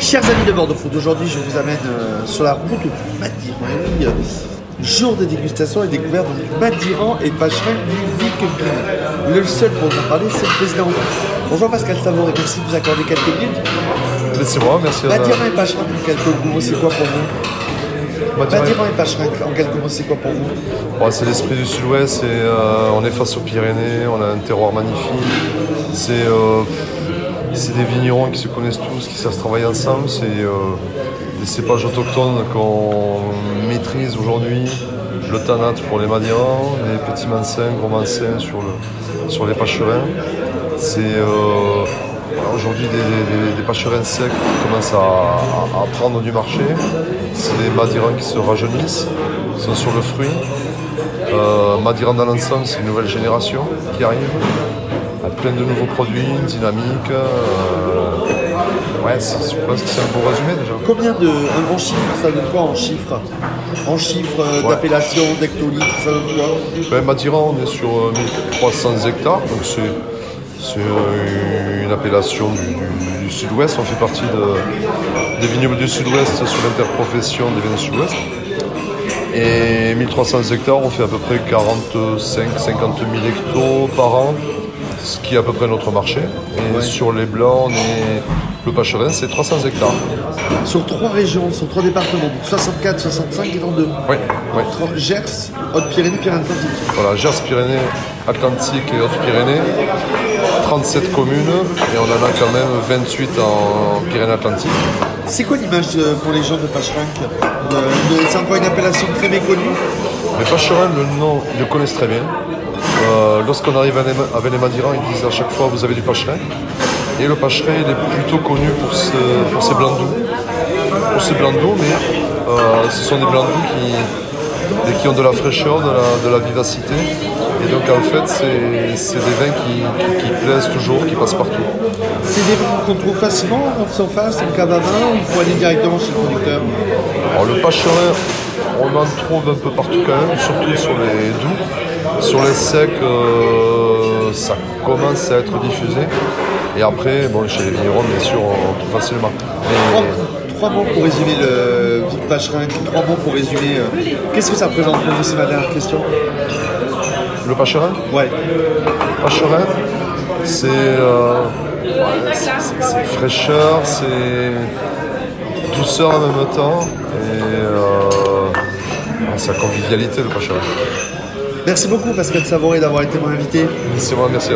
Chers amis de Bordeaux Food, aujourd'hui je vous amène euh, sur la route du Madiran. Et euh, jour de dégustation et découverte du Madiran et Pacherin du Vic Le seul pour vous en parler, c'est le président. Bonjour Pascal Savouré, merci de nous accorder quelques minutes. C'est moi, merci. Madiran et Pacherin, en quelques mots, c'est quoi pour vous? Madiran et Pacherin, en quelques mots, c'est quoi pour vous? Bon, c'est l'esprit du sud-ouest, et, euh, on est face aux Pyrénées, on a un terroir magnifique. C'est euh, c'est des vignerons qui se connaissent tous, qui savent travailler ensemble. C'est euh, des cépages autochtones qu'on maîtrise aujourd'hui. Le tanat pour les madirans, les petits mansins, gros mansins sur, le, sur les pacherins. C'est euh, aujourd'hui des, pacherins secs qui commencent à, à, prendre du marché. C'est des madirans qui se rajeunissent, qui sont sur le fruit. Euh, Madiran dans l'ensemble, c'est une nouvelle génération qui arrive plein de nouveaux produits, dynamiques. Euh, ouais, je pense que c'est un beau résumé déjà. Combien de. Un bon chiffre, ça donne quoi en chiffres? En chiffres euh, d'appellation, d'hectolitres, ça donne quoi? Ben, Madiran, on est sur 1300 euh, hectares, donc c'est une appellation du, sud-ouest. On fait partie de, des vignobles du sud-ouest sur l'interprofession des vignes sud-ouest. Et 1300 hectares, on fait à peu près 45-50 000 hectos par an ce qui est à peu près notre marché. Et sur les blancs, on est... le Pacherin, c'est 300 hectares. Sur trois régions, sur trois départements, 64, 65 et 32. Oui. Gers, Haute-Pyrénées, Pyrénées-Atlantiques. Voilà, Gers, Pyrénées, Atlantique et Haute-Pyrénées. 37 communes et on en a quand même 28 en Pyrénées-Atlantiques. C'est quoi l'image euh, pour les gens de Pacherin C'est encore une appellation très méconnue Les Pacherin, le nom, ils le connaissent très bien. Euh, lorsqu'on arrive à Madirans, ils disent à chaque fois vous avez du pacherin. Et le pacherin, il est plutôt connu pour, ses blancs doux. Pour ses blancs doux, mais euh, ce sont des blancs doux qui, qui ont de la fraîcheur, de la, vivacité. Et donc en fait, c'est des vins qui, plaisent toujours, qui passent partout. C'est des vins qu'on trouve facilement en surface, en cave à vin, ou il faut aller directement chez le producteur? Alors le pacherin, on en trouve un peu partout quand même, surtout sur les doux. Sur les secs, euh, ça commence à être diffusé. Et après, bon, chez les vignerons, bien sûr, on trouve facilement. Trois, mots pour résumer le Vic Pacherin, trois mots pour résumer. Euh, qu'est-ce que ça représente pour vous C'est ma dernière question. Le Pacherin Ouais. Pacherin, c'est euh, fraîcheur, c'est douceur en même temps. Et sa convivialité, le Pacherin. Merci beaucoup Pascal Savouré d'avoir été mon invité. C'est moi, merci.